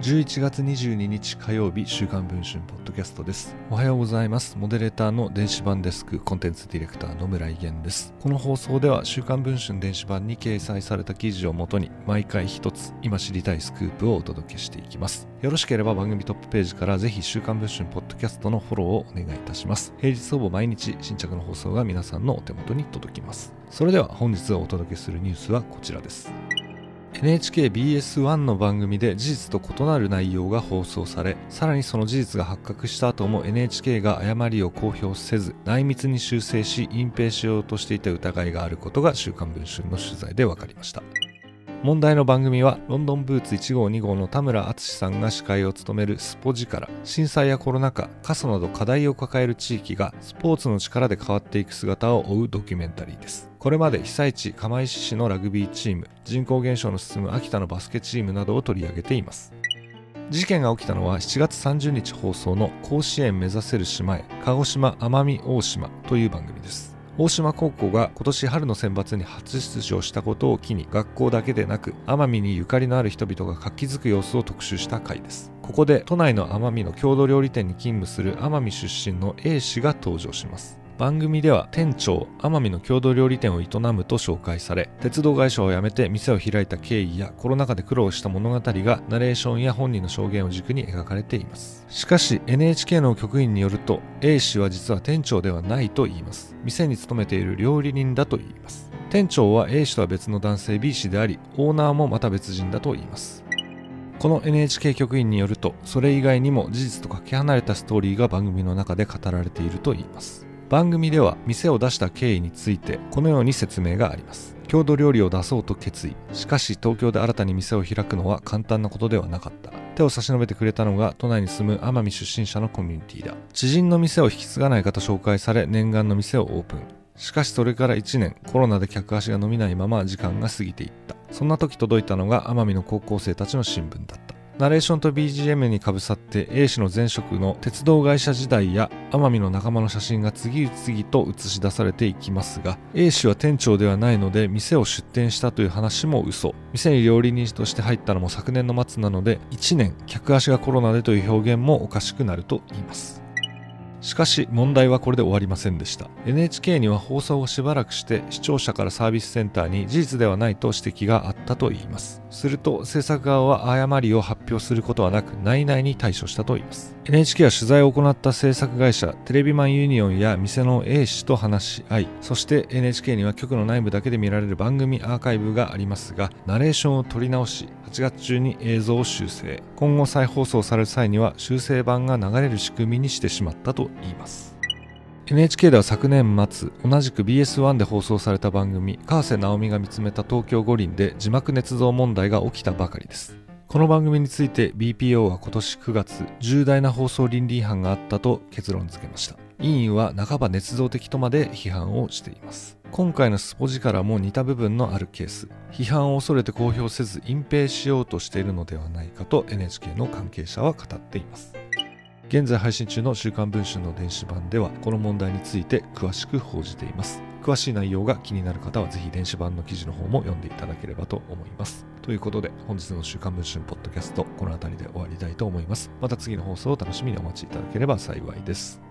11月22日火曜日週刊文春ポッドキャストです。おはようございます。モデレーターの電子版デスクコンテンツディレクターの村井源です。この放送では週刊文春電子版に掲載された記事をもとに毎回一つ今知りたいスクープをお届けしていきます。よろしければ番組トップページからぜひ週刊文春ポッドキャストのフォローをお願いいたします。平日ほぼ毎日新着の放送が皆さんのお手元に届きます。それでは本日お届けするニュースはこちらです。NHKBS1 の番組で事実と異なる内容が放送されさらにその事実が発覚した後も NHK が誤りを公表せず内密に修正し隠蔽しようとしていた疑いがあることが週刊文春の取材で分かりました。問題の番組はロンドンブーツ1号2号の田村淳さんが司会を務めるスポジから震災やコロナ禍過疎など課題を抱える地域がスポーツの力で変わっていく姿を追うドキュメンタリーです。これまで被災地釜石市のラグビーチーム人口減少の進む秋田のバスケチームなどを取り上げています。事件が起きたのは7月30日放送の甲子園目指せる島へ鹿児島奄美大島という番組です。大島高校が今年春の選抜に初出場したことを機に学校だけでなく奄美にゆかりのある人々が活気づく様子を特集した回です。ここで都内の奄美の郷土料理店に勤務する奄美出身の A 氏が登場します。番組では店長奄美の郷土料理店を営むと紹介され鉄道会社を辞めて店を開いた経緯やコロナ禍で苦労した物語がナレーションや本人の証言を軸に描かれています。しかし NHK の局員によると A 氏は実は店長ではないと言います。店に勤めている料理人だと言います。店長は A 氏とは別の男性 B 氏でありオーナーもまた別人だと言います。この NHK 局員によるとそれ以外にも事実とかけ離れたストーリーが番組の中で語られていると言います。番組では店を出した経緯についてこのように説明があります。郷土料理を出そうと決意。しかし東京で新たに店を開くのは簡単なことではなかった。手を差し伸べてくれたのが都内に住む奄美出身者のコミュニティだ。知人の店を引き継がないかと紹介され念願の店をオープン。しかしそれから1年。コロナで客足が伸びないまま時間が過ぎていった。そんな時届いたのが奄美の高校生たちの新聞だった。ナレーションと BGM にかぶさって A 氏の前職の鉄道会社時代や奄美の仲間の写真が次々と映し出されていきますが A 氏は店長ではないので店を出店したという話も嘘。店に料理人として入ったのも昨年の末なので1年客足がコロナでという表現もおかしくなると言います。しかし問題はこれで終わりませんでした。NHK には放送をしばらくして視聴者からサービスセンターに事実ではないと指摘があったといいます。すると制作側は誤りを発表することはなく内々に対処したといいます。NHK は取材を行った制作会社テレビマンユニオンや店の A 氏と話し合いそして NHK には局の内部だけで見られる番組アーカイブがありますがナレーションを取り直し8月中に映像を修正今後再放送される際には修正版が流れる仕組みにしてしまったと言います。NHK では昨年末同じく BS1 で放送された番組川瀬直美が見つめた東京五輪で字幕捏造問題が起きたばかりです。この番組について BPO は今年9月重大な放送倫理違反があったと結論付けました。委員は半ば捏造的とまで批判をしています。今回のスポジからも似た部分のあるケース批判を恐れて公表せず隠蔽しようとしているのではないかと NHK の関係者は語っています。現在配信中の週刊文春の電子版ではこの問題について詳しく報じています。詳しい内容が気になる方はぜひ電子版の記事の方も読んでいただければと思います。ということで本日の週刊文春ポッドキャストこの辺りで終わりたいと思います。また次の放送を楽しみにお待ちいただければ幸いです。